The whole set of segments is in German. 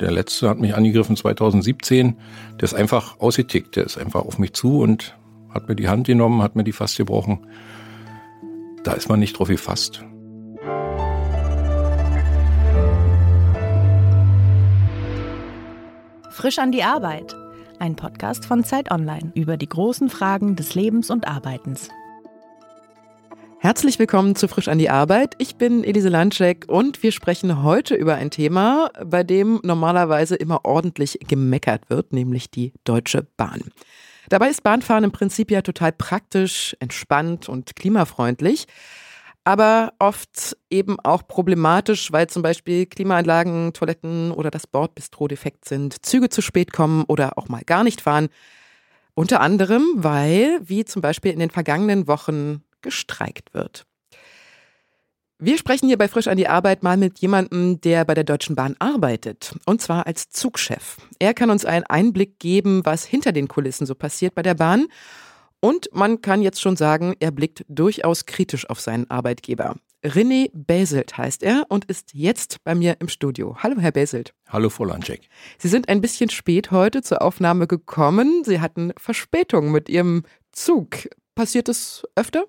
Der letzte hat mich angegriffen 2017. Der ist einfach ausgetickt. Der ist einfach auf mich zu und hat mir die Hand genommen, hat mir die fast gebrochen. Da ist man nicht drauf gefasst. Frisch an die Arbeit. Ein Podcast von Zeit Online über die großen Fragen des Lebens und Arbeitens. Herzlich willkommen zu Frisch an die Arbeit. Ich bin Elise Landschek und wir sprechen heute über ein Thema, bei dem normalerweise immer ordentlich gemeckert wird, nämlich die Deutsche Bahn. Dabei ist Bahnfahren im Prinzip ja total praktisch, entspannt und klimafreundlich, aber oft eben auch problematisch, weil zum Beispiel Klimaanlagen, Toiletten oder das Bordbistro defekt sind, Züge zu spät kommen oder auch mal gar nicht fahren. Unter anderem, weil, wie zum Beispiel in den vergangenen Wochen gestreikt wird. Wir sprechen hier bei Frisch an die Arbeit mal mit jemandem, der bei der Deutschen Bahn arbeitet, und zwar als Zugchef. Er kann uns einen Einblick geben, was hinter den Kulissen so passiert bei der Bahn. Und man kann jetzt schon sagen, er blickt durchaus kritisch auf seinen Arbeitgeber. René Beselt heißt er und ist jetzt bei mir im Studio. Hallo, Herr Beselt. Hallo, Frau Landcheck. Sie sind ein bisschen spät heute zur Aufnahme gekommen. Sie hatten Verspätung mit Ihrem Zug. Passiert es öfter?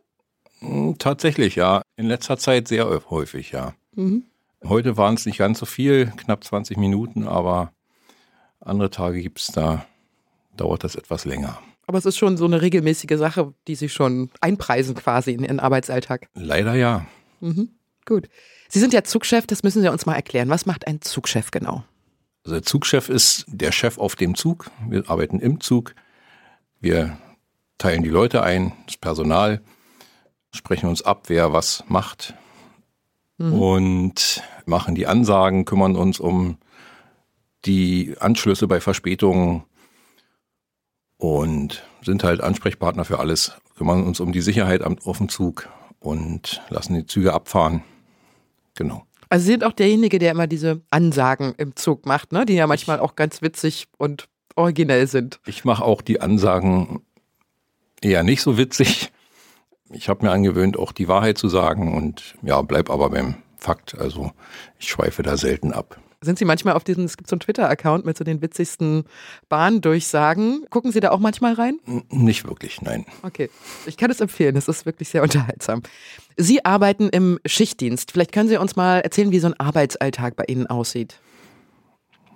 Hm, tatsächlich, ja. In letzter Zeit sehr häufig, ja. Mhm. Heute waren es nicht ganz so viel, knapp 20 Minuten, aber andere Tage gibt es da, dauert das etwas länger. Aber es ist schon so eine regelmäßige Sache, die Sie schon einpreisen quasi in Ihren Arbeitsalltag. Leider ja. Mhm. Gut. Sie sind ja Zugchef, das müssen Sie uns mal erklären. Was macht ein Zugchef genau? Also der Zugchef ist der Chef auf dem Zug. Wir arbeiten im Zug. Wir teilen die Leute ein, das Personal sprechen uns ab, wer was macht mhm. und machen die Ansagen, kümmern uns um die Anschlüsse bei Verspätungen und sind halt Ansprechpartner für alles, kümmern uns um die Sicherheit auf dem Zug und lassen die Züge abfahren. Genau. Also Sie sind auch derjenige, der immer diese Ansagen im Zug macht, ne? die ja manchmal auch ganz witzig und originell sind. Ich mache auch die Ansagen eher nicht so witzig, ich habe mir angewöhnt, auch die Wahrheit zu sagen und ja, bleib aber beim Fakt. Also ich schweife da selten ab. Sind Sie manchmal auf diesem, es gibt so einen Twitter-Account mit so den witzigsten Bahndurchsagen. Gucken Sie da auch manchmal rein? Nicht wirklich, nein. Okay. Ich kann es empfehlen, es ist wirklich sehr unterhaltsam. Sie arbeiten im Schichtdienst. Vielleicht können Sie uns mal erzählen, wie so ein Arbeitsalltag bei Ihnen aussieht.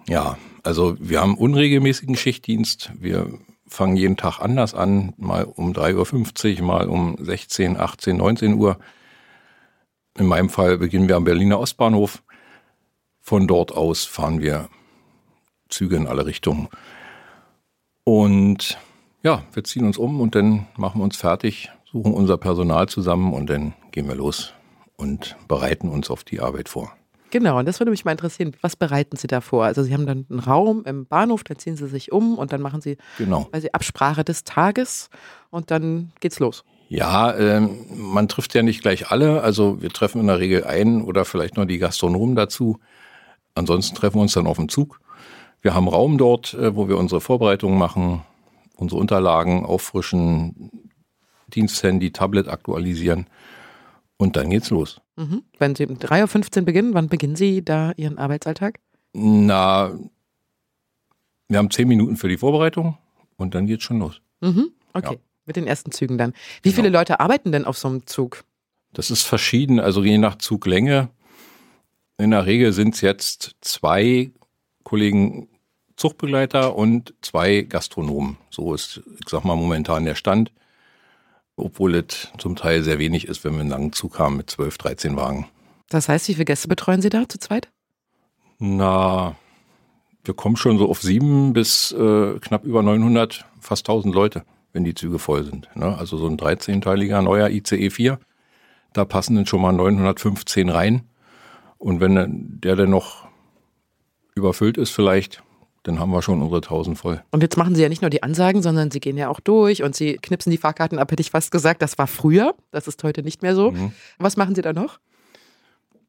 Ja, also wir haben unregelmäßigen Schichtdienst. Wir fangen jeden Tag anders an, mal um 3.50 Uhr, mal um 16, 18, 19 Uhr. In meinem Fall beginnen wir am Berliner Ostbahnhof. Von dort aus fahren wir Züge in alle Richtungen. Und ja, wir ziehen uns um und dann machen wir uns fertig, suchen unser Personal zusammen und dann gehen wir los und bereiten uns auf die Arbeit vor. Genau, und das würde mich mal interessieren. Was bereiten Sie da vor? Also Sie haben dann einen Raum im Bahnhof, dann ziehen Sie sich um und dann machen Sie genau. Sie Absprache des Tages und dann geht's los. Ja, ähm, man trifft ja nicht gleich alle. Also wir treffen in der Regel einen oder vielleicht nur die Gastronomen dazu. Ansonsten treffen wir uns dann auf dem Zug. Wir haben Raum dort, äh, wo wir unsere Vorbereitungen machen, unsere Unterlagen auffrischen, Diensthandy, Tablet aktualisieren und dann geht's los. Mhm. Wenn Sie um 3.15 Uhr beginnen, wann beginnen Sie da Ihren Arbeitsalltag? Na, wir haben zehn Minuten für die Vorbereitung und dann geht's schon los. Mhm. Okay, ja. mit den ersten Zügen dann. Wie genau. viele Leute arbeiten denn auf so einem Zug? Das ist verschieden, also je nach Zuglänge. In der Regel sind es jetzt zwei Kollegen Zuchtbegleiter und zwei Gastronomen. So ist, ich sag mal, momentan der Stand obwohl es zum Teil sehr wenig ist, wenn wir einen langen Zug haben mit 12, 13 Wagen. Das heißt, wie viele Gäste betreuen Sie da zu zweit? Na, wir kommen schon so auf sieben bis äh, knapp über 900, fast 1000 Leute, wenn die Züge voll sind. Ne? Also so ein 13-teiliger neuer ICE 4, da passen dann schon mal 915 rein. Und wenn der dann noch überfüllt ist vielleicht, dann haben wir schon unsere 1000 voll. Und jetzt machen Sie ja nicht nur die Ansagen, sondern Sie gehen ja auch durch und Sie knipsen die Fahrkarten ab, hätte ich fast gesagt. Das war früher, das ist heute nicht mehr so. Mhm. Was machen Sie da noch?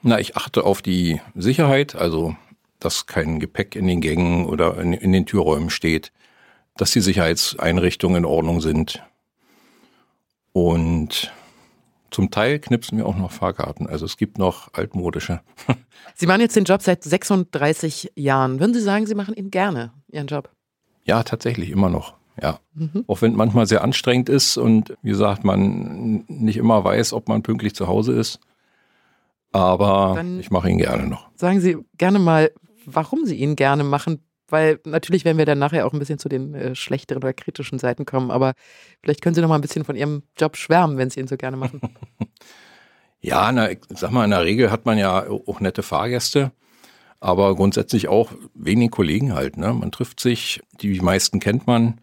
Na, ich achte auf die Sicherheit, also dass kein Gepäck in den Gängen oder in, in den Türräumen steht, dass die Sicherheitseinrichtungen in Ordnung sind. Und Zum Teil knipsen wir auch noch Fahrkarten. Also es gibt noch altmodische. Sie machen jetzt den Job seit 36 Jahren. Würden Sie sagen, Sie machen ihn gerne, Ihren Job? Ja, tatsächlich immer noch. Ja. Mhm. Auch wenn manchmal sehr anstrengend ist und wie gesagt, man nicht immer weiß, ob man pünktlich zu Hause ist. Aber Dann ich mache ihn gerne noch. Sagen Sie gerne mal, warum Sie ihn gerne machen. Weil natürlich werden wir dann nachher auch ein bisschen zu den äh, schlechteren oder kritischen Seiten kommen. Aber vielleicht können Sie noch mal ein bisschen von Ihrem Job schwärmen, wenn Sie ihn so gerne machen. ja, na, ich sag mal, in der Regel hat man ja auch nette Fahrgäste aber grundsätzlich auch wenig Kollegen halt. Ne? Man trifft sich, die meisten kennt man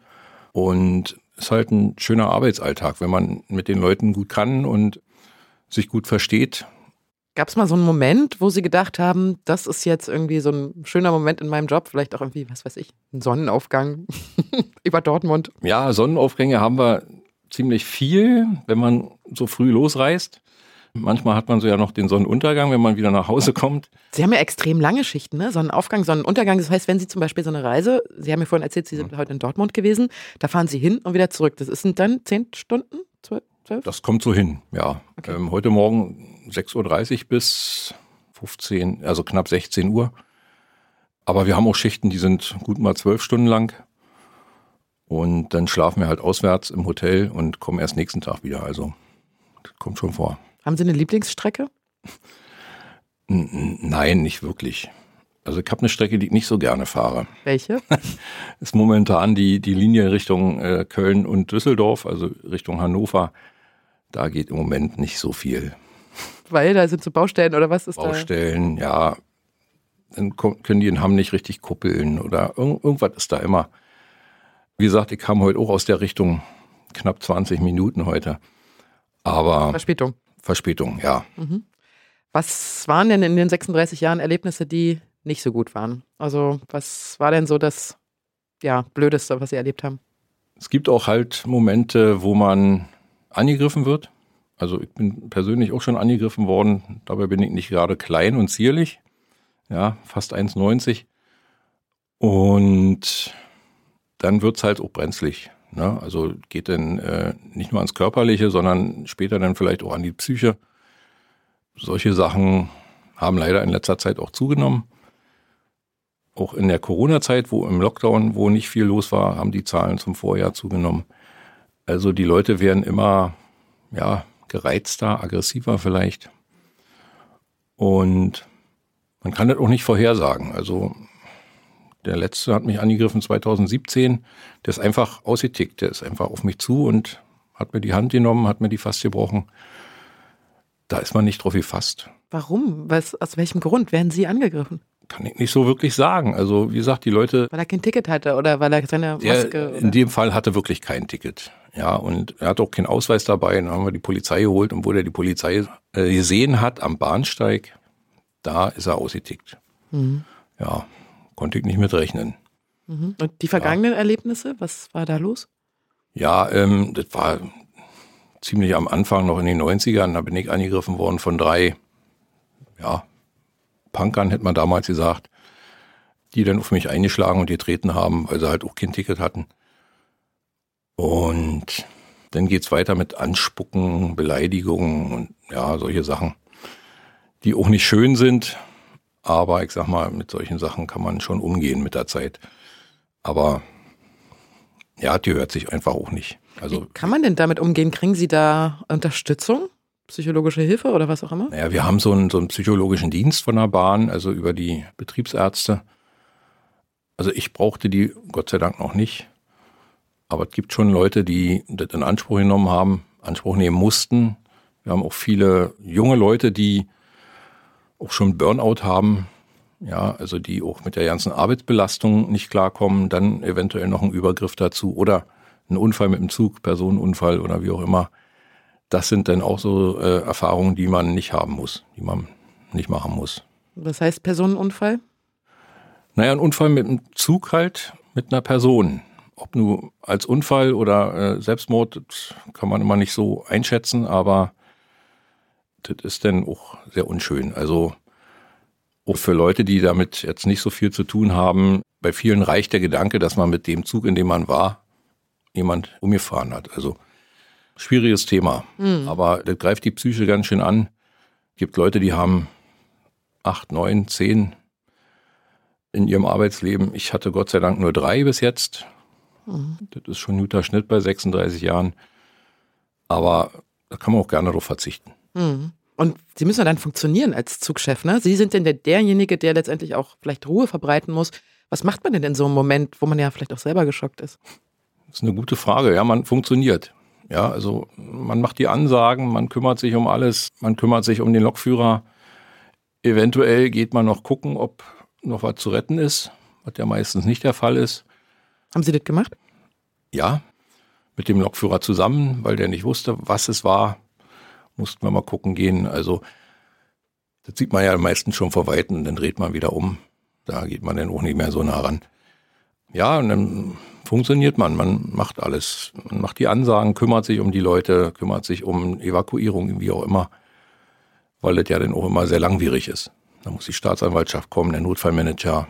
und ist halt ein schöner Arbeitsalltag, wenn man mit den Leuten gut kann und sich gut versteht. Gab es mal so einen Moment, wo Sie gedacht haben, das ist jetzt irgendwie so ein schöner Moment in meinem Job, vielleicht auch irgendwie, was weiß ich, ein Sonnenaufgang über Dortmund? Ja, Sonnenaufgänge haben wir ziemlich viel, wenn man so früh losreist. Manchmal hat man so ja noch den Sonnenuntergang, wenn man wieder nach Hause kommt. Sie haben ja extrem lange Schichten, ne? Sonnenaufgang, Sonnenuntergang. Das heißt, wenn Sie zum Beispiel so eine Reise, Sie haben mir vorhin erzählt, Sie sind mhm. heute in Dortmund gewesen, da fahren Sie hin und wieder zurück. Das sind dann zehn Stunden? Zwölf? Das kommt so hin, ja. Okay. Ähm, heute Morgen 6.30 Uhr bis 15, also knapp 16 Uhr. Aber wir haben auch Schichten, die sind gut mal zwölf Stunden lang. Und dann schlafen wir halt auswärts im Hotel und kommen erst nächsten Tag wieder. Also das kommt schon vor. Haben Sie eine Lieblingsstrecke? Nein, nicht wirklich. Also ich habe eine Strecke, die ich nicht so gerne fahre. Welche? ist momentan die, die Linie Richtung äh, Köln und Düsseldorf, also Richtung Hannover. Da geht im Moment nicht so viel. Weil da sind so Baustellen oder was ist Baustellen, da? ja. Dann können die in Hamm nicht richtig kuppeln oder irg irgendwas ist da immer. Wie gesagt, ich kam heute auch aus der Richtung knapp 20 Minuten heute. Aber. Verspätung. Verspätung, ja. Mhm. Was waren denn in den 36 Jahren Erlebnisse, die nicht so gut waren? Also, was war denn so das ja, Blödeste, was Sie erlebt haben? Es gibt auch halt Momente, wo man angegriffen wird. Also ich bin persönlich auch schon angegriffen worden. Dabei bin ich nicht gerade klein und zierlich. Ja, fast 1,90. Und dann wird es halt auch brenzlig. Ne? Also geht dann äh, nicht nur ans Körperliche, sondern später dann vielleicht auch an die Psyche. Solche Sachen haben leider in letzter Zeit auch zugenommen. Auch in der Corona-Zeit, wo im Lockdown, wo nicht viel los war, haben die Zahlen zum Vorjahr zugenommen. Also die Leute werden immer ja, gereizter, aggressiver vielleicht. Und man kann das auch nicht vorhersagen. Also der letzte hat mich angegriffen 2017. Der ist einfach ausgetickt. Der ist einfach auf mich zu und hat mir die Hand genommen, hat mir die fast gebrochen. Da ist man nicht drauf gefasst. Warum? Was, aus welchem Grund werden Sie angegriffen? Kann ich nicht so wirklich sagen. Also, wie gesagt, die Leute. Weil er kein Ticket hatte oder weil er seine Maske. Der, in dem Fall hatte wirklich kein Ticket. Ja, und er hat auch keinen Ausweis dabei. Dann haben wir die Polizei geholt und wo der die Polizei äh, gesehen hat am Bahnsteig, da ist er ausgetickt. Mhm. Ja, konnte ich nicht mit rechnen. Mhm. Und die vergangenen ja. Erlebnisse, was war da los? Ja, ähm, das war ziemlich am Anfang, noch in den 90ern, da bin ich angegriffen worden von drei, ja, Punkern, hätte man damals gesagt, die dann auf mich eingeschlagen und getreten haben, weil sie halt auch kein Ticket hatten. Und dann geht es weiter mit Anspucken, Beleidigungen und ja, solche Sachen, die auch nicht schön sind, aber ich sag mal, mit solchen Sachen kann man schon umgehen mit der Zeit. Aber ja, die hört sich einfach auch nicht. Also, Wie kann man denn damit umgehen? Kriegen Sie da Unterstützung? Psychologische Hilfe oder was auch immer? Naja, wir haben so einen, so einen psychologischen Dienst von der Bahn, also über die Betriebsärzte. Also ich brauchte die Gott sei Dank noch nicht. Aber es gibt schon Leute, die das in Anspruch genommen haben, Anspruch nehmen mussten. Wir haben auch viele junge Leute, die auch schon Burnout haben, ja, also die auch mit der ganzen Arbeitsbelastung nicht klarkommen, dann eventuell noch ein Übergriff dazu oder ein Unfall mit dem Zug, Personenunfall oder wie auch immer. Das sind dann auch so äh, Erfahrungen, die man nicht haben muss, die man nicht machen muss. Was heißt Personenunfall? Naja, ein Unfall mit dem Zug halt, mit einer Person. Ob nur als Unfall oder äh, Selbstmord, kann man immer nicht so einschätzen, aber das ist dann auch sehr unschön. Also auch für Leute, die damit jetzt nicht so viel zu tun haben, bei vielen reicht der Gedanke, dass man mit dem Zug, in dem man war, jemand umgefahren hat. Also Schwieriges Thema. Mhm. Aber das greift die Psyche ganz schön an. Es gibt Leute, die haben acht, neun, zehn in ihrem Arbeitsleben. Ich hatte Gott sei Dank nur drei bis jetzt. Mhm. Das ist schon ein guter Schnitt bei 36 Jahren. Aber da kann man auch gerne darauf verzichten. Mhm. Und Sie müssen dann funktionieren als Zugchef, ne? Sie sind denn der, derjenige, der letztendlich auch vielleicht Ruhe verbreiten muss. Was macht man denn in so einem Moment, wo man ja vielleicht auch selber geschockt ist? Das ist eine gute Frage. Ja, man funktioniert. Ja, also man macht die Ansagen, man kümmert sich um alles, man kümmert sich um den Lokführer. Eventuell geht man noch gucken, ob noch was zu retten ist, was ja meistens nicht der Fall ist. Haben Sie das gemacht? Ja, mit dem Lokführer zusammen, weil der nicht wusste, was es war mussten wir mal gucken gehen. Also das sieht man ja meistens schon vor Weitem, dann dreht man wieder um. Da geht man dann auch nicht mehr so nah ran. Ja, und dann funktioniert man. Man macht alles. Man macht die Ansagen, kümmert sich um die Leute, kümmert sich um Evakuierung, wie auch immer. Weil das ja dann auch immer sehr langwierig ist. Da muss die Staatsanwaltschaft kommen, der Notfallmanager.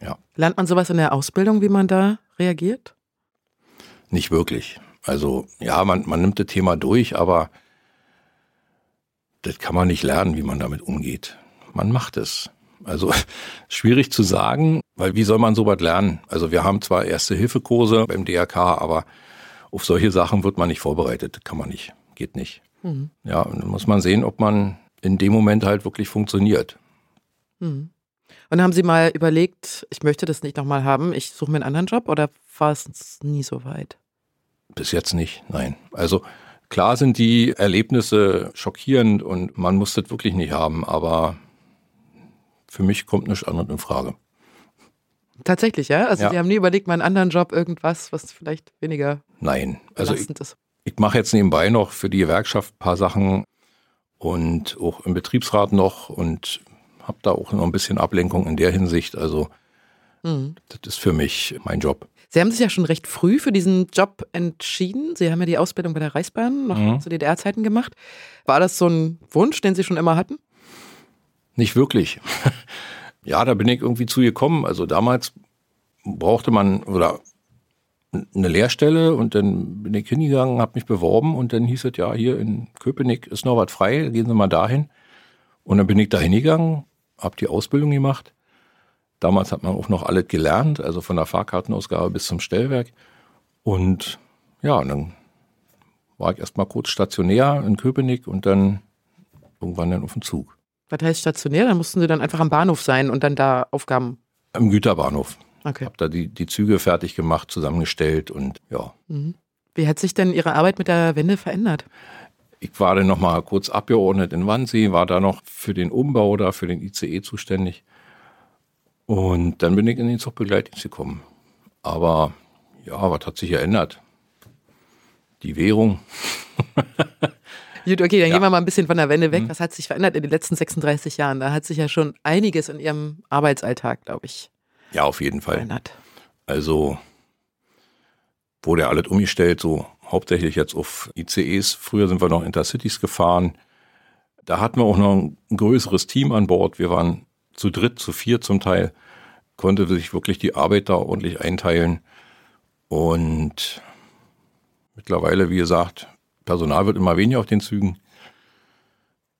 Ja. Lernt man sowas in der Ausbildung, wie man da reagiert? Nicht wirklich. Also ja, man, man nimmt das Thema durch, aber das kann man nicht lernen, wie man damit umgeht. Man macht es. Also schwierig zu sagen, weil wie soll man sowas lernen? Also wir haben zwar Erste-Hilfe-Kurse beim DRK, aber auf solche Sachen wird man nicht vorbereitet. Kann man nicht. Geht nicht. Mhm. Ja, und dann muss man sehen, ob man in dem Moment halt wirklich funktioniert. Mhm. Und haben Sie mal überlegt, ich möchte das nicht nochmal haben, ich suche mir einen anderen Job oder war es nie so weit? Bis jetzt nicht, nein. Also Klar sind die Erlebnisse schockierend und man muss das wirklich nicht haben, aber für mich kommt nichts anderes in Frage. Tatsächlich, ja? Also ja. Sie haben nie überlegt, mal einen anderen Job, irgendwas, was vielleicht weniger Nein, also ich, ist. ich mache jetzt nebenbei noch für die Gewerkschaft ein paar Sachen und auch im Betriebsrat noch und habe da auch noch ein bisschen Ablenkung in der Hinsicht. Also mhm. das ist für mich mein Job. Sie haben sich ja schon recht früh für diesen Job entschieden. Sie haben ja die Ausbildung bei der Reichsbahn noch mhm. zu DDR-Zeiten gemacht. War das so ein Wunsch, den Sie schon immer hatten? Nicht wirklich. ja, da bin ich irgendwie zu gekommen. Also damals brauchte man oder eine Lehrstelle und dann bin ich hingegangen, habe mich beworben und dann hieß es ja, hier in Köpenick ist noch was frei, gehen Sie mal dahin. Und dann bin ich da hingegangen, habe die Ausbildung gemacht Damals hat man auch noch alles gelernt, also von der Fahrkartenausgabe bis zum Stellwerk. Und ja, und dann war ich erstmal kurz stationär in Köpenick und dann irgendwann dann auf dem Zug. Was heißt stationär? Dann mussten Sie dann einfach am Bahnhof sein und dann da Aufgaben. Am Güterbahnhof. Okay. Hab da die, die Züge fertig gemacht, zusammengestellt und ja. Mhm. Wie hat sich denn Ihre Arbeit mit der Wende verändert? Ich war dann nochmal kurz abgeordnet in Wannsee, war da noch für den Umbau da, für den ICE zuständig. Und dann bin ich in den Zuchtbegleitdienst gekommen. Aber ja, was hat sich geändert? Die Währung. Gut, okay, dann ja. gehen wir mal ein bisschen von der Wende weg. Mhm. Was hat sich verändert in den letzten 36 Jahren? Da hat sich ja schon einiges in Ihrem Arbeitsalltag, glaube ich. Ja, auf jeden Fall. Verändert. Also wurde ja alles umgestellt, so hauptsächlich jetzt auf ICEs. Früher sind wir noch Intercities gefahren. Da hatten wir auch noch ein größeres Team an Bord. Wir waren zu dritt, zu vier zum Teil, konnte sich wirklich die Arbeit da ordentlich einteilen. Und mittlerweile, wie gesagt, Personal wird immer weniger auf den Zügen.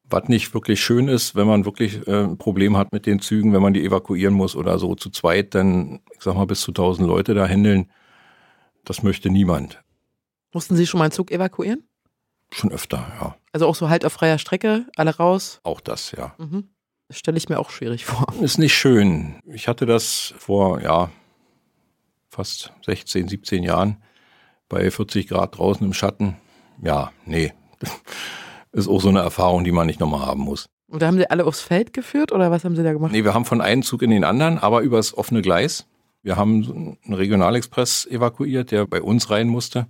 Was nicht wirklich schön ist, wenn man wirklich äh, ein Problem hat mit den Zügen, wenn man die evakuieren muss oder so zu zweit, dann, ich sag mal, bis zu 1000 Leute da händeln. Das möchte niemand. Mussten Sie schon mal einen Zug evakuieren? Schon öfter, ja. Also auch so halt auf freier Strecke, alle raus? Auch das, ja. Mhm. Das stelle ich mir auch schwierig vor. Ist nicht schön. Ich hatte das vor, ja, fast 16, 17 Jahren bei 40 Grad draußen im Schatten. Ja, nee. Ist auch so eine Erfahrung, die man nicht nochmal haben muss. Und da haben Sie alle aufs Feld geführt oder was haben Sie da gemacht? Nee, wir haben von einem Zug in den anderen, aber übers offene Gleis. Wir haben einen Regionalexpress evakuiert, der bei uns rein musste.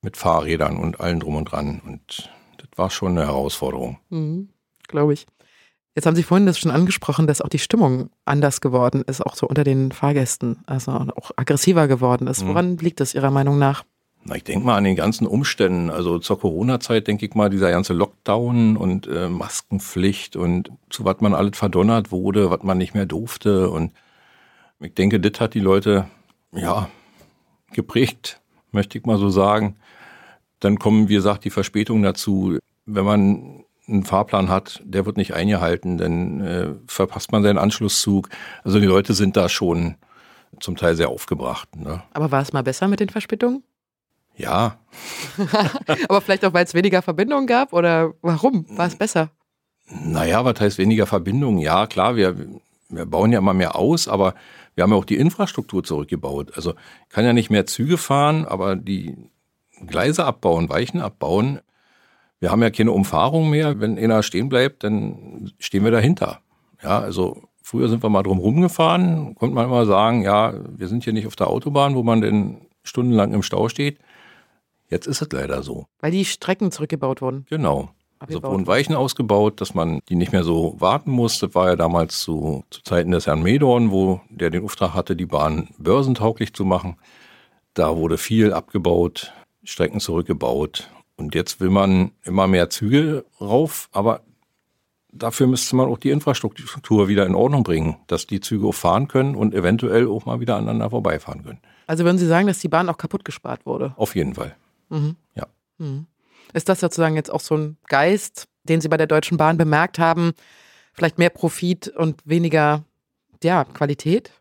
Mit Fahrrädern und allem drum und dran. Und das war schon eine Herausforderung. Mhm, Glaube ich. Jetzt haben Sie vorhin das schon angesprochen, dass auch die Stimmung anders geworden ist, auch so unter den Fahrgästen, also auch aggressiver geworden ist. Mhm. Woran liegt das Ihrer Meinung nach? Na, ich denke mal an den ganzen Umständen. Also zur Corona-Zeit denke ich mal, dieser ganze Lockdown und äh, Maskenpflicht und zu was man alles verdonnert wurde, was man nicht mehr durfte. Und ich denke, das hat die Leute ja geprägt, möchte ich mal so sagen. Dann kommen, wie gesagt, die Verspätungen dazu. Wenn man einen Fahrplan hat, der wird nicht eingehalten, dann äh, verpasst man seinen Anschlusszug. Also die Leute sind da schon zum Teil sehr aufgebracht. Ne? Aber war es mal besser mit den Verspätungen? Ja. Aber vielleicht auch, weil es weniger Verbindungen gab oder warum war es besser? Naja, was heißt weniger Verbindungen? Ja, klar, wir, wir bauen ja immer mehr aus, aber wir haben ja auch die Infrastruktur zurückgebaut. Also kann ja nicht mehr Züge fahren, aber die Gleise abbauen, Weichen abbauen. Wir haben ja keine Umfahrung mehr. Wenn einer stehen bleibt, dann stehen wir dahinter. Ja, also früher sind wir mal drum rumgefahren, konnte man immer sagen, ja, wir sind hier nicht auf der Autobahn, wo man denn stundenlang im Stau steht. Jetzt ist es leider so. Weil die Strecken zurückgebaut wurden. Genau. Also wurden Weichen ausgebaut, dass man die nicht mehr so warten muss. Das war ja damals zu, zu Zeiten des Herrn Medorn, wo der den Auftrag hatte, die Bahn börsentauglich zu machen. Da wurde viel abgebaut, Strecken zurückgebaut. Und jetzt will man immer mehr Züge rauf, aber dafür müsste man auch die Infrastruktur wieder in Ordnung bringen, dass die Züge auch fahren können und eventuell auch mal wieder aneinander vorbeifahren können. Also würden Sie sagen, dass die Bahn auch kaputt gespart wurde? Auf jeden Fall. Mhm. Ja. Mhm. Ist das sozusagen jetzt auch so ein Geist, den Sie bei der Deutschen Bahn bemerkt haben? Vielleicht mehr Profit und weniger ja, Qualität?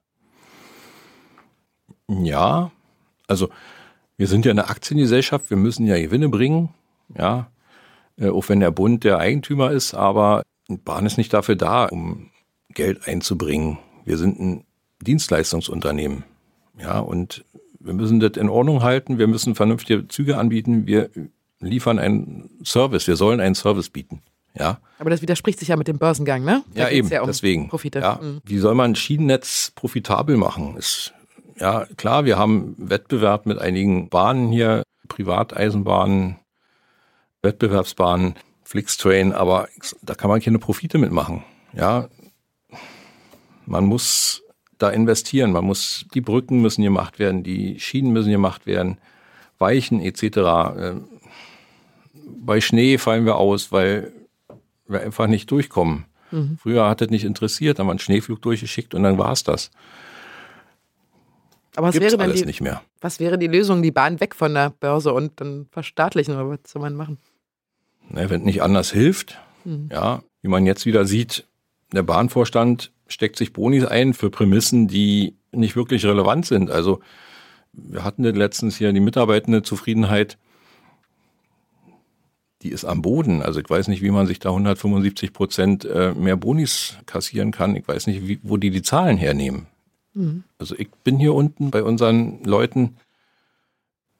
Ja, also wir sind ja eine Aktiengesellschaft, wir müssen ja Gewinne bringen, ja, äh, auch wenn der Bund der Eigentümer ist, aber die Bahn ist nicht dafür da, um Geld einzubringen. Wir sind ein Dienstleistungsunternehmen, ja, und wir müssen das in Ordnung halten, wir müssen vernünftige Züge anbieten, wir liefern einen Service, wir sollen einen Service bieten. Ja. Aber das widerspricht sich ja mit dem Börsengang, ne? Da ja, eben, ja um deswegen. Profite. Ja. Mhm. Wie soll man ein Schienennetz profitabel machen? Ist, ja, klar, wir haben Wettbewerb mit einigen Bahnen hier, Privateisenbahnen, Wettbewerbsbahnen, Flixtrain, aber da kann man keine Profite mitmachen. Ja, man muss da investieren, man muss, die Brücken müssen gemacht werden, die Schienen müssen gemacht werden, Weichen etc bei Schnee fallen wir aus, weil wir einfach nicht durchkommen. Mhm. Früher hat es nicht interessiert, dann haben wir einen Schneeflug durchgeschickt und dann war es das. Aber was Gibt's wäre alles die, nicht mehr. Was wäre die Lösung? Die Bahn weg von der Börse und dann verstaatlichen oder was soll man machen? Na, wenn nicht anders hilft, mhm. ja, wie man jetzt wieder sieht, der Bahnvorstand steckt sich Bonis ein für Prämissen, die nicht wirklich relevant sind. Also wir hatten letztens hier die mitarbeitende Zufriedenheit die ist am Boden. Also ich weiß nicht, wie man sich da 175 Prozent äh, mehr Bonis kassieren kann. Ich weiß nicht, wie, wo die die Zahlen hernehmen. Mhm. Also ich bin hier unten bei unseren Leuten.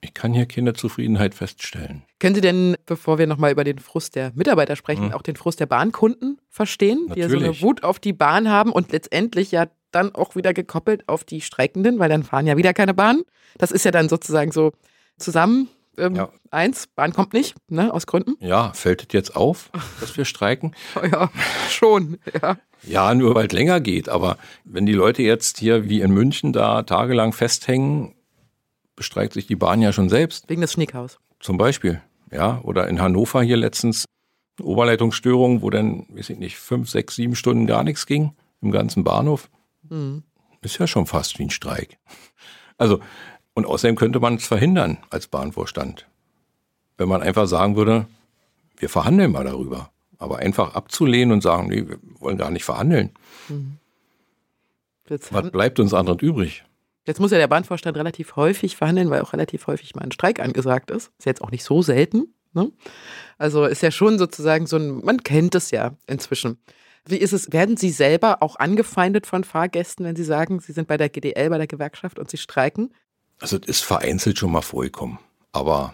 Ich kann hier keine Zufriedenheit feststellen. Können Sie denn, bevor wir nochmal über den Frust der Mitarbeiter sprechen, mhm. auch den Frust der Bahnkunden verstehen, Natürlich. die ja so eine Wut auf die Bahn haben und letztendlich ja dann auch wieder gekoppelt auf die Streikenden, weil dann fahren ja wieder keine Bahnen. Das ist ja dann sozusagen so zusammen ähm, ja. Eins, Bahn kommt nicht, ne, aus Gründen. Ja, fällt es jetzt auf, dass wir streiken? ja, schon, ja. Ja, nur weil es länger geht. Aber wenn die Leute jetzt hier wie in München da tagelang festhängen, bestreikt sich die Bahn ja schon selbst. Wegen des Schneekaus. Zum Beispiel, ja. Oder in Hannover hier letztens Oberleitungsstörung, wo dann, weiß ich nicht, fünf, sechs, sieben Stunden gar nichts ging im ganzen Bahnhof. Mhm. Ist ja schon fast wie ein Streik. Also und außerdem könnte man es verhindern als Bahnvorstand. Wenn man einfach sagen würde, wir verhandeln mal darüber. Aber einfach abzulehnen und sagen, nee, wir wollen gar nicht verhandeln. Mhm. Was bleibt uns anderen übrig? Jetzt muss ja der Bahnvorstand relativ häufig verhandeln, weil auch relativ häufig mal ein Streik angesagt ist. Ist jetzt auch nicht so selten. Ne? Also ist ja schon sozusagen so ein, man kennt es ja inzwischen. Wie ist es, werden Sie selber auch angefeindet von Fahrgästen, wenn Sie sagen, Sie sind bei der GDL, bei der Gewerkschaft und Sie streiken? Also es ist vereinzelt schon mal vorgekommen, aber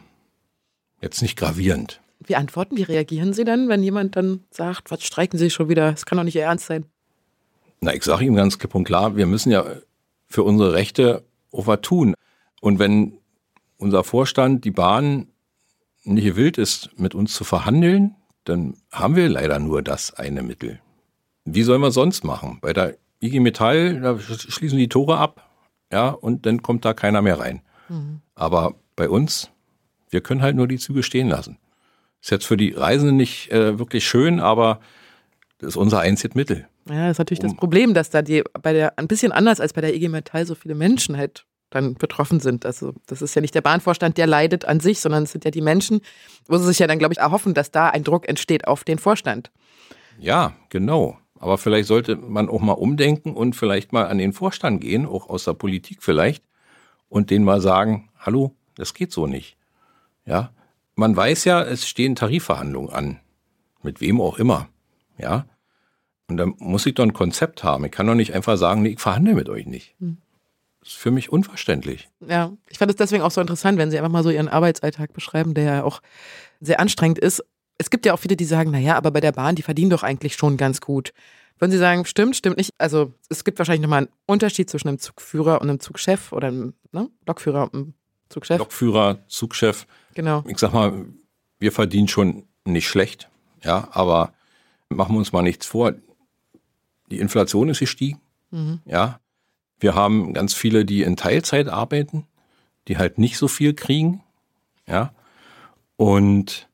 jetzt nicht gravierend. Wie antworten, wie reagieren Sie dann, wenn jemand dann sagt, was streiken Sie schon wieder? Das kann doch nicht Ihr Ernst sein. Na, ich sage ihm ganz klipp und klar, wir müssen ja für unsere Rechte auch was tun. Und wenn unser Vorstand, die Bahn, nicht gewillt ist, mit uns zu verhandeln, dann haben wir leider nur das eine Mittel. Wie sollen wir sonst machen? Bei der IG Metall, da schließen die Tore ab ja, und dann kommt da keiner mehr rein. Mhm. Aber bei uns, wir können halt nur die Züge stehen lassen. Ist jetzt für die Reisenden nicht äh, wirklich schön, aber das ist unser einziges Mittel. Ja, das ist natürlich um, das Problem, dass da die bei der ein bisschen anders als bei der IG Metall so viele Menschen halt dann betroffen sind. Also das ist ja nicht der Bahnvorstand, der leidet an sich, sondern es sind ja die Menschen, wo sie sich ja dann, glaube ich, erhoffen, dass da ein Druck entsteht auf den Vorstand. Ja, genau. Aber vielleicht sollte man auch mal umdenken und vielleicht mal an den Vorstand gehen, auch aus der Politik vielleicht, und denen mal sagen, hallo, das geht so nicht. Ja, man weiß ja, es stehen Tarifverhandlungen an. Mit wem auch immer. Ja. Und da muss ich doch ein Konzept haben. Ich kann doch nicht einfach sagen, nee, ich verhandle mit euch nicht. Hm. Das ist für mich unverständlich. Ja, ich fand es deswegen auch so interessant, wenn Sie einfach mal so Ihren Arbeitsalltag beschreiben, der ja auch sehr anstrengend ist. Es gibt ja auch viele, die sagen, naja, aber bei der Bahn, die verdienen doch eigentlich schon ganz gut. Würden Sie sagen, stimmt, stimmt nicht? Also es gibt wahrscheinlich nochmal einen Unterschied zwischen einem Zugführer und einem Zugchef oder einem ne? Lokführer und einem Zugchef. Lokführer, Zugchef. Genau. Ich sag mal, wir verdienen schon nicht schlecht, ja, aber machen wir uns mal nichts vor. Die Inflation ist gestiegen, mhm. ja. Wir haben ganz viele, die in Teilzeit arbeiten, die halt nicht so viel kriegen, ja. Und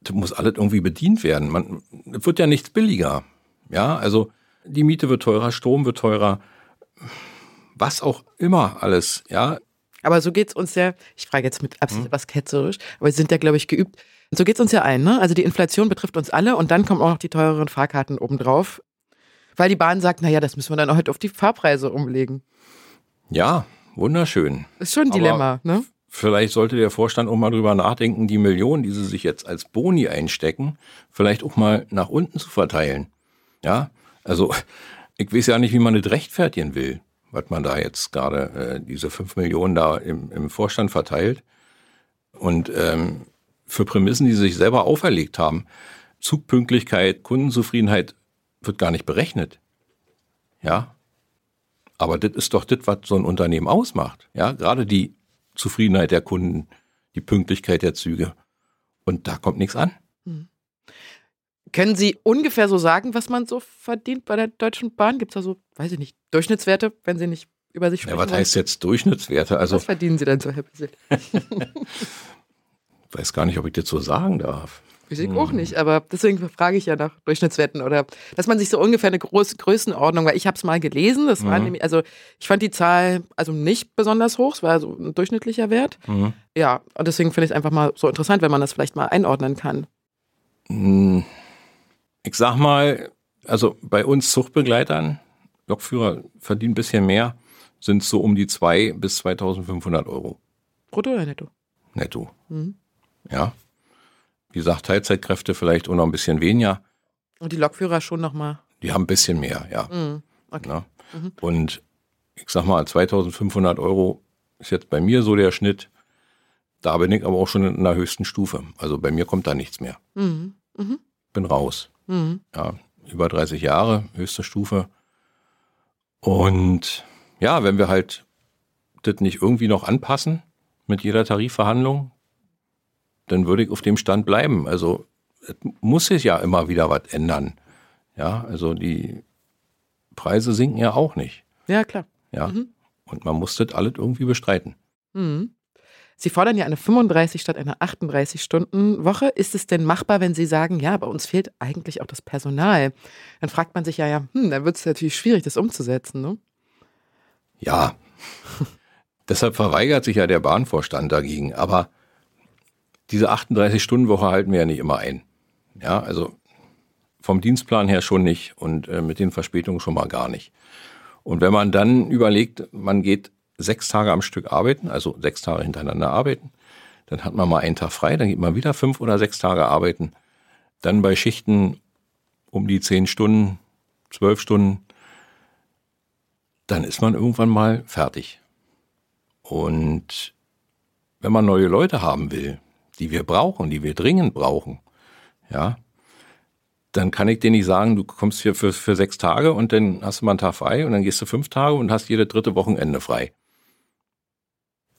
das muss alles irgendwie bedient werden. Man, es wird ja nichts billiger. Ja, also die Miete wird teurer, Strom wird teurer, was auch immer alles, ja. Aber so geht's uns ja, ich frage jetzt mit absolut hm. was ketzerisch, aber wir sind ja, glaube ich, geübt. So geht's uns ja ein, ne? Also die Inflation betrifft uns alle und dann kommen auch noch die teureren Fahrkarten obendrauf. Weil die Bahn sagt, naja, das müssen wir dann heute auf die Fahrpreise umlegen. Ja, wunderschön. Ist schon ein Dilemma, aber ne? Vielleicht sollte der Vorstand auch mal drüber nachdenken, die Millionen, die sie sich jetzt als Boni einstecken, vielleicht auch mal nach unten zu verteilen. Ja, also ich weiß ja nicht, wie man das rechtfertigen will, was man da jetzt gerade äh, diese fünf Millionen da im, im Vorstand verteilt. Und ähm, für Prämissen, die sie sich selber auferlegt haben, Zugpünktlichkeit, Kundenzufriedenheit wird gar nicht berechnet. Ja. Aber das ist doch das, was so ein Unternehmen ausmacht. Ja, gerade die Zufriedenheit der Kunden, die Pünktlichkeit der Züge. Und da kommt nichts an. Hm. Können Sie ungefähr so sagen, was man so verdient bei der Deutschen Bahn? Gibt es da so, weiß ich nicht, Durchschnittswerte, wenn Sie nicht über sich sprechen? Ja, was wollen? heißt jetzt Durchschnittswerte? Also, was verdienen Sie denn so, Herr Bissel? ich weiß gar nicht, ob ich das so sagen darf. Ich hm. auch nicht, aber deswegen frage ich ja nach Durchschnittswerten oder dass man sich so ungefähr eine Groß Größenordnung, weil ich habe es mal gelesen, das war mhm. nämlich, also ich fand die Zahl also nicht besonders hoch, es war so ein durchschnittlicher Wert. Mhm. Ja, und deswegen finde ich es einfach mal so interessant, wenn man das vielleicht mal einordnen kann. Mhm ich sag mal, also bei uns Zuchtbegleitern, Lokführer verdienen ein bisschen mehr, sind so um die 2 bis 2500 Euro. Brutto oder netto? Netto. Mhm. Ja. Wie gesagt, Teilzeitkräfte vielleicht auch noch ein bisschen weniger. Und die Lokführer schon nochmal? Die haben ein bisschen mehr, ja. Mhm. Okay. ja. Mhm. Und ich sag mal, 2500 Euro ist jetzt bei mir so der Schnitt. Da bin ich aber auch schon in der höchsten Stufe. Also bei mir kommt da nichts mehr. Mhm. mhm. Bin raus. Mhm. Ja, über 30 Jahre, höchste Stufe. Und ja, wenn wir halt das nicht irgendwie noch anpassen mit jeder Tarifverhandlung, dann würde ich auf dem Stand bleiben. Also es muss sich ja immer wieder was ändern. Ja, also die Preise sinken ja auch nicht. Ja, klar. Ja. Mhm. Und man muss das alles irgendwie bestreiten. Mhm. Sie fordern ja eine 35 statt einer 38-Stunden-Woche. Ist es denn machbar, wenn Sie sagen, ja, bei uns fehlt eigentlich auch das Personal? Dann fragt man sich ja, ja, hm, dann wird es natürlich schwierig, das umzusetzen, ne? Ja. Deshalb verweigert sich ja der Bahnvorstand dagegen. Aber diese 38-Stunden-Woche halten wir ja nicht immer ein. Ja, also vom Dienstplan her schon nicht und äh, mit den Verspätungen schon mal gar nicht. Und wenn man dann überlegt, man geht sechs Tage am Stück arbeiten, also sechs Tage hintereinander arbeiten. Dann hat man mal einen Tag frei, dann geht man wieder fünf oder sechs Tage arbeiten. Dann bei Schichten um die zehn Stunden, zwölf Stunden, dann ist man irgendwann mal fertig. Und wenn man neue Leute haben will, die wir brauchen, die wir dringend brauchen, ja, dann kann ich dir nicht sagen, du kommst hier für, für sechs Tage und dann hast du mal einen Tag frei und dann gehst du fünf Tage und hast jede dritte Wochenende frei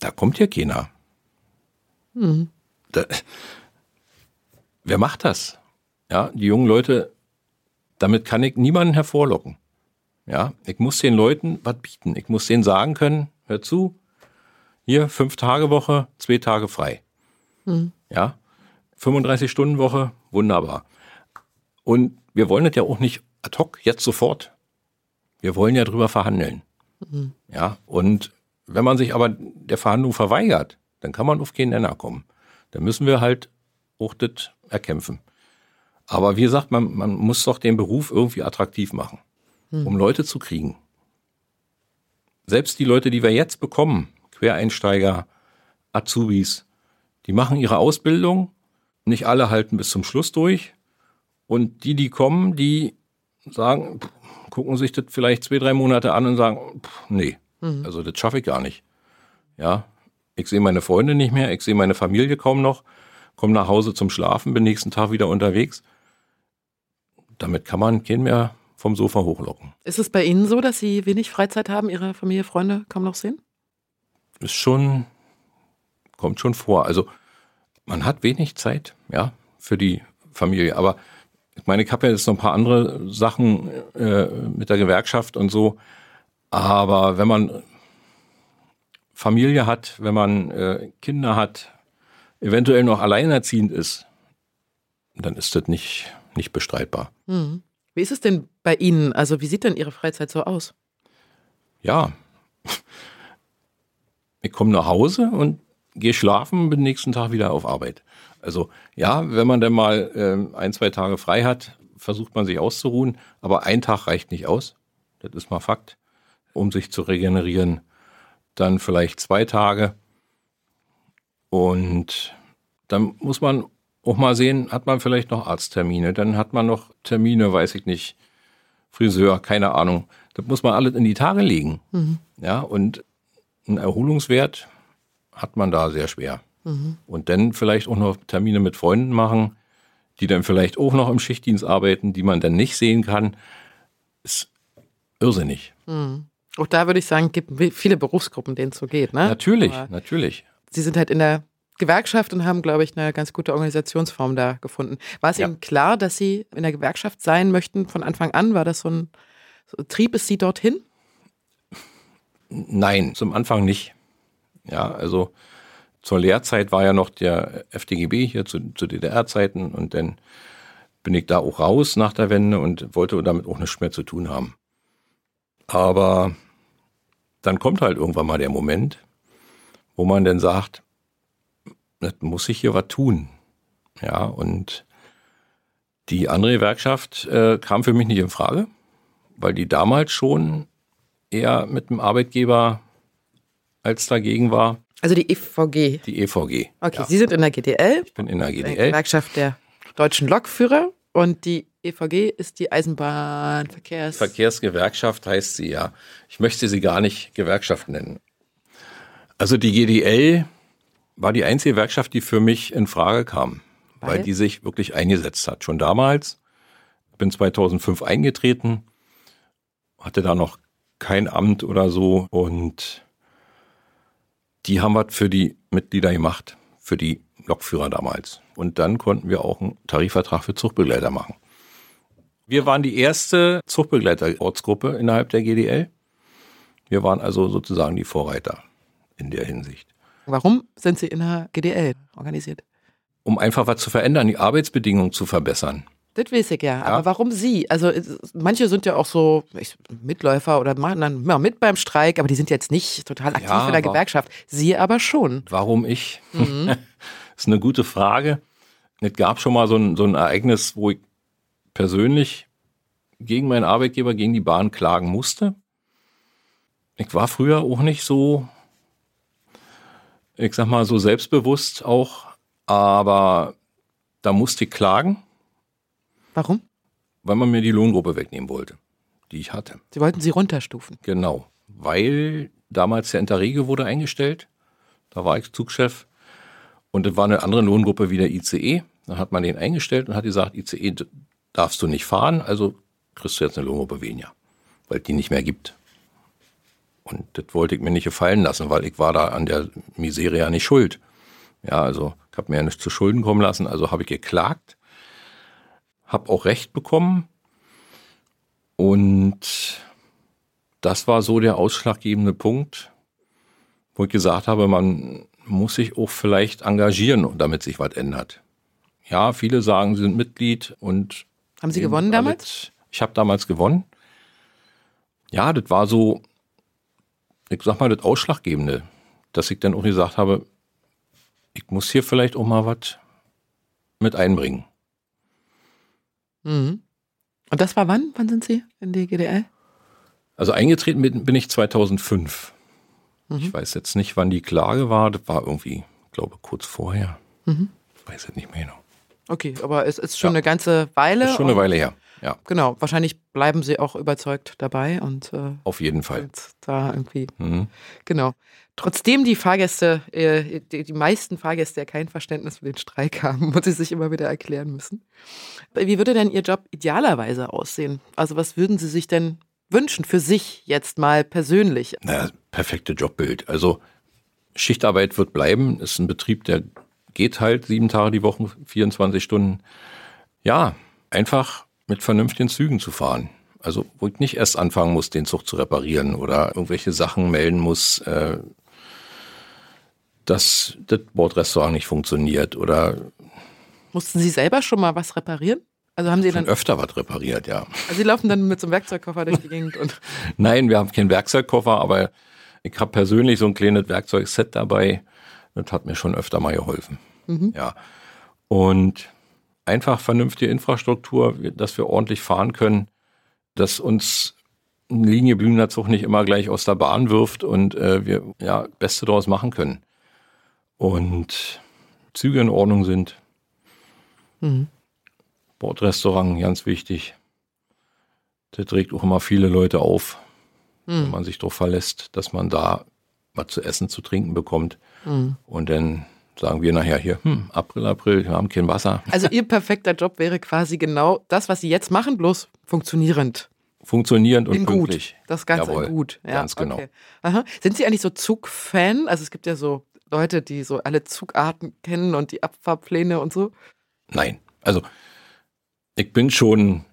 da kommt ja keiner. Mhm. Da, wer macht das? Ja, die jungen Leute, damit kann ich niemanden hervorlocken. Ja, ich muss den Leuten was bieten. Ich muss denen sagen können, hör zu, hier fünf Tage Woche, zwei Tage frei. Mhm. Ja, 35 Stunden Woche, wunderbar. Und wir wollen das ja auch nicht ad hoc, jetzt sofort. Wir wollen ja drüber verhandeln. Mhm. Ja, und wenn man sich aber der Verhandlung verweigert, dann kann man auf keinen Nenner kommen. Dann müssen wir halt auch das erkämpfen. Aber wie gesagt, man, man muss doch den Beruf irgendwie attraktiv machen, hm. um Leute zu kriegen. Selbst die Leute, die wir jetzt bekommen, Quereinsteiger, Azubis, die machen ihre Ausbildung, nicht alle halten bis zum Schluss durch. Und die, die kommen, die sagen, gucken sich das vielleicht zwei, drei Monate an und sagen, nee, mhm. also das schaffe ich gar nicht. Ja, ich sehe meine Freunde nicht mehr, ich sehe meine Familie kaum noch, komme nach Hause zum Schlafen, bin nächsten Tag wieder unterwegs. Damit kann man keinen mehr vom Sofa hochlocken. Ist es bei Ihnen so, dass Sie wenig Freizeit haben, Ihre Familie, Freunde kaum noch sehen? Ist schon, kommt schon vor. Also man hat wenig Zeit, ja, für die Familie. Aber ich meine, ich habe ja jetzt noch ein paar andere Sachen äh, mit der Gewerkschaft und so. Aber wenn man Familie hat, wenn man äh, Kinder hat, eventuell noch alleinerziehend ist, dann ist das nicht, nicht bestreitbar. Hm. Wie ist es denn bei Ihnen? Also wie sieht denn Ihre Freizeit so aus? Ja, ich komme nach Hause und gehe schlafen, bin nächsten Tag wieder auf Arbeit. Also ja, wenn man dann mal äh, ein, zwei Tage frei hat, versucht man sich auszuruhen, aber ein Tag reicht nicht aus. Das ist mal Fakt, um sich zu regenerieren. Dann vielleicht zwei Tage. Und dann muss man auch mal sehen, hat man vielleicht noch Arzttermine, dann hat man noch Termine, weiß ich nicht, Friseur, keine Ahnung. Das muss man alles in die Tage legen. Mhm. Ja, und ein Erholungswert hat man da sehr schwer. Mhm. Und dann vielleicht auch noch Termine mit Freunden machen, die dann vielleicht auch noch im Schichtdienst arbeiten, die man dann nicht sehen kann, ist irrsinnig. Mhm. Auch da würde ich sagen, gibt viele Berufsgruppen, denen es so geht. Ne? Natürlich, Aber natürlich. Sie sind halt in der Gewerkschaft und haben, glaube ich, eine ganz gute Organisationsform da gefunden. War es ja. Ihnen klar, dass Sie in der Gewerkschaft sein möchten von Anfang an? War das so ein so Trieb es Sie dorthin? Nein, zum Anfang nicht. Ja, also zur Lehrzeit war ja noch der FDGB hier zu, zu DDR-Zeiten und dann bin ich da auch raus nach der Wende und wollte damit auch nichts mehr zu tun haben. Aber dann kommt halt irgendwann mal der Moment, wo man dann sagt, das muss ich hier was tun. Ja, und die andere Gewerkschaft äh, kam für mich nicht in Frage, weil die damals schon eher mit dem Arbeitgeber als dagegen war. Also die EVG. Die EVG. Okay, ja. Sie sind in der GDL. Ich bin in der GDL. Der Gewerkschaft der deutschen Lokführer. Und die EVG ist die Eisenbahnverkehrs... Verkehrsgewerkschaft heißt sie ja. Ich möchte sie gar nicht Gewerkschaft nennen. Also die GDL war die einzige Gewerkschaft, die für mich in Frage kam, weil, weil die sich wirklich eingesetzt hat. Schon damals, bin 2005 eingetreten, hatte da noch kein Amt oder so und die haben was für die Mitglieder gemacht, für die Lokführer damals. Und dann konnten wir auch einen Tarifvertrag für Zuchtbegleiter machen. Wir waren die erste Zuchtbegleiter-Ortsgruppe innerhalb der GDL. Wir waren also sozusagen die Vorreiter in der Hinsicht. Warum sind Sie in der GDL organisiert? Um einfach was zu verändern, die Arbeitsbedingungen zu verbessern. Das weiß ich ja. ja. Aber warum Sie? Also manche sind ja auch so ich, Mitläufer oder machen dann ja, mit beim Streik, aber die sind jetzt nicht total aktiv ja, in der Gewerkschaft. Sie aber schon. Warum ich? Mhm. das ist eine gute Frage. Es gab schon mal so ein, so ein Ereignis, wo ich persönlich gegen meinen Arbeitgeber, gegen die Bahn klagen musste. Ich war früher auch nicht so, ich sag mal, so selbstbewusst auch, aber da musste ich klagen Warum? Weil man mir die Lohngruppe wegnehmen wollte, die ich hatte. Sie wollten sie runterstufen? Genau, weil damals der Interrege wurde eingestellt. Da war ich Zugchef. Und es war eine andere Lohngruppe wie der ICE. Dann hat man den eingestellt und hat gesagt, ICE darfst du nicht fahren, also kriegst du jetzt eine Lohngruppe weniger, weil die nicht mehr gibt. Und das wollte ich mir nicht gefallen lassen, weil ich war da an der Miserie ja nicht schuld. Ja, also ich habe mir ja nichts zu Schulden kommen lassen, also habe ich geklagt habe auch Recht bekommen. Und das war so der ausschlaggebende Punkt, wo ich gesagt habe, man muss sich auch vielleicht engagieren, damit sich was ändert. Ja, viele sagen, sie sind Mitglied und. Haben Sie gewonnen damals? Ich habe damals gewonnen. Ja, das war so ich sag mal, das Ausschlaggebende, dass ich dann auch gesagt habe, ich muss hier vielleicht auch mal was mit einbringen. Mhm. Und das war wann? Wann sind Sie in die GDL? Also eingetreten bin ich 2005. Mhm. Ich weiß jetzt nicht, wann die Klage war. Das war irgendwie, ich glaube, kurz vorher. Mhm. Ich weiß es nicht mehr genau. Okay, aber es ist schon ja. eine ganze Weile. Ist schon eine Weile her, ja. Genau, wahrscheinlich bleiben Sie auch überzeugt dabei und äh, auf jeden Fall. Da irgendwie. Mhm. Genau. Trotzdem die Fahrgäste, äh, die, die, meisten Fahrgäste ja kein Verständnis für den Streik haben, muss sie sich immer wieder erklären müssen. Wie würde denn Ihr Job idealerweise aussehen? Also was würden Sie sich denn wünschen für sich jetzt mal persönlich? Naja, perfekte Jobbild. Also Schichtarbeit wird bleiben. Ist ein Betrieb, der geht halt sieben Tage die Woche, 24 Stunden. Ja, einfach mit vernünftigen Zügen zu fahren. Also wo ich nicht erst anfangen muss, den Zug zu reparieren oder irgendwelche Sachen melden muss, äh, dass das Bordrestaurant nicht funktioniert oder Mussten Sie selber schon mal was reparieren? Also haben Sie dann öfter was repariert, ja. Also Sie laufen dann mit so einem Werkzeugkoffer durch die Gegend und Nein, wir haben keinen Werkzeugkoffer, aber ich habe persönlich so ein kleines Werkzeugset dabei. Das hat mir schon öfter mal geholfen. Mhm. Ja. Und einfach vernünftige Infrastruktur, dass wir ordentlich fahren können, dass uns ein liniengebliebener Zug nicht immer gleich aus der Bahn wirft und äh, wir ja Beste daraus machen können. Und Züge in Ordnung sind. Mhm. Bordrestaurant, ganz wichtig. Der trägt auch immer viele Leute auf, mhm. wenn man sich darauf verlässt, dass man da was zu essen, zu trinken bekommt. Mhm. Und dann sagen wir nachher hier, hm, April, April, wir haben kein Wasser. Also Ihr perfekter Job wäre quasi genau das, was Sie jetzt machen, bloß funktionierend. Funktionierend und in pünktlich. Gut. Das Ganze Jawohl, gut. Ja, ganz genau. Okay. Sind Sie eigentlich so Zugfan? Also es gibt ja so Leute, die so alle Zugarten kennen und die Abfahrpläne und so. Nein, also ich bin schon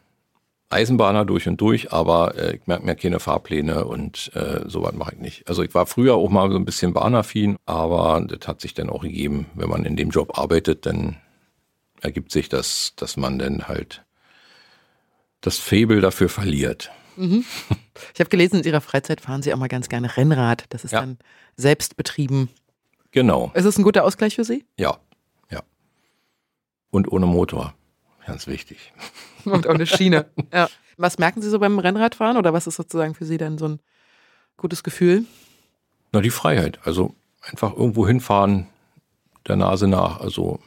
Eisenbahner durch und durch, aber äh, ich merke mir keine Fahrpläne und äh, sowas mache ich nicht. Also ich war früher auch mal so ein bisschen bahnaffin, aber das hat sich dann auch gegeben, wenn man in dem Job arbeitet, dann ergibt sich das, dass man dann halt das Faible dafür verliert. Mhm. Ich habe gelesen, in Ihrer Freizeit fahren Sie auch mal ganz gerne Rennrad. Das ist ja. dann selbstbetrieben. Genau. Ist es ein guter Ausgleich für Sie? Ja, ja. Und ohne Motor. Ganz wichtig. Und ohne Schiene. ja. Was merken Sie so beim Rennradfahren oder was ist sozusagen für Sie dann so ein gutes Gefühl? Na, die Freiheit. Also einfach irgendwo hinfahren, der Nase nach. Also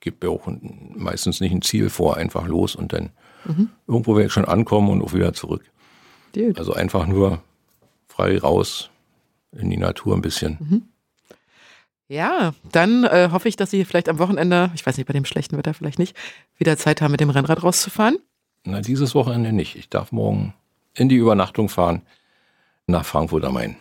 gibt mir auch meistens nicht ein Ziel vor, einfach los und dann mhm. irgendwo werde ich schon ankommen und auch wieder zurück. Dude. Also einfach nur frei raus in die Natur ein bisschen. Mhm. Ja, dann äh, hoffe ich, dass Sie vielleicht am Wochenende, ich weiß nicht, bei dem schlechten Wetter vielleicht nicht, wieder Zeit haben, mit dem Rennrad rauszufahren. Na, dieses Wochenende nicht. Ich darf morgen in die Übernachtung fahren nach Frankfurt am Main.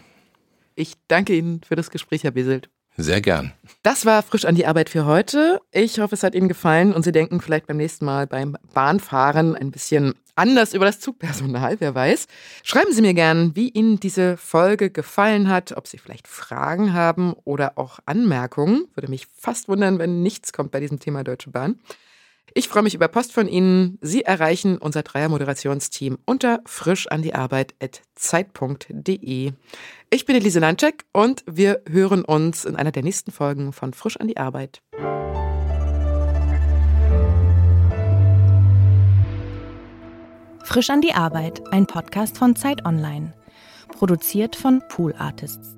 Ich danke Ihnen für das Gespräch, Herr Beselt. Sehr gern. Das war frisch an die Arbeit für heute. Ich hoffe, es hat Ihnen gefallen und Sie denken vielleicht beim nächsten Mal beim Bahnfahren ein bisschen anders über das Zugpersonal, wer weiß. Schreiben Sie mir gern, wie Ihnen diese Folge gefallen hat, ob Sie vielleicht Fragen haben oder auch Anmerkungen. Würde mich fast wundern, wenn nichts kommt bei diesem Thema Deutsche Bahn. Ich freue mich über Post von Ihnen. Sie erreichen unser Dreier-Moderationsteam unter frischandiarbeit.zeit.de. Ich bin Elise Landcheck und wir hören uns in einer der nächsten Folgen von Frisch an die Arbeit. Frisch an die Arbeit, ein Podcast von Zeit Online. Produziert von Pool Artists.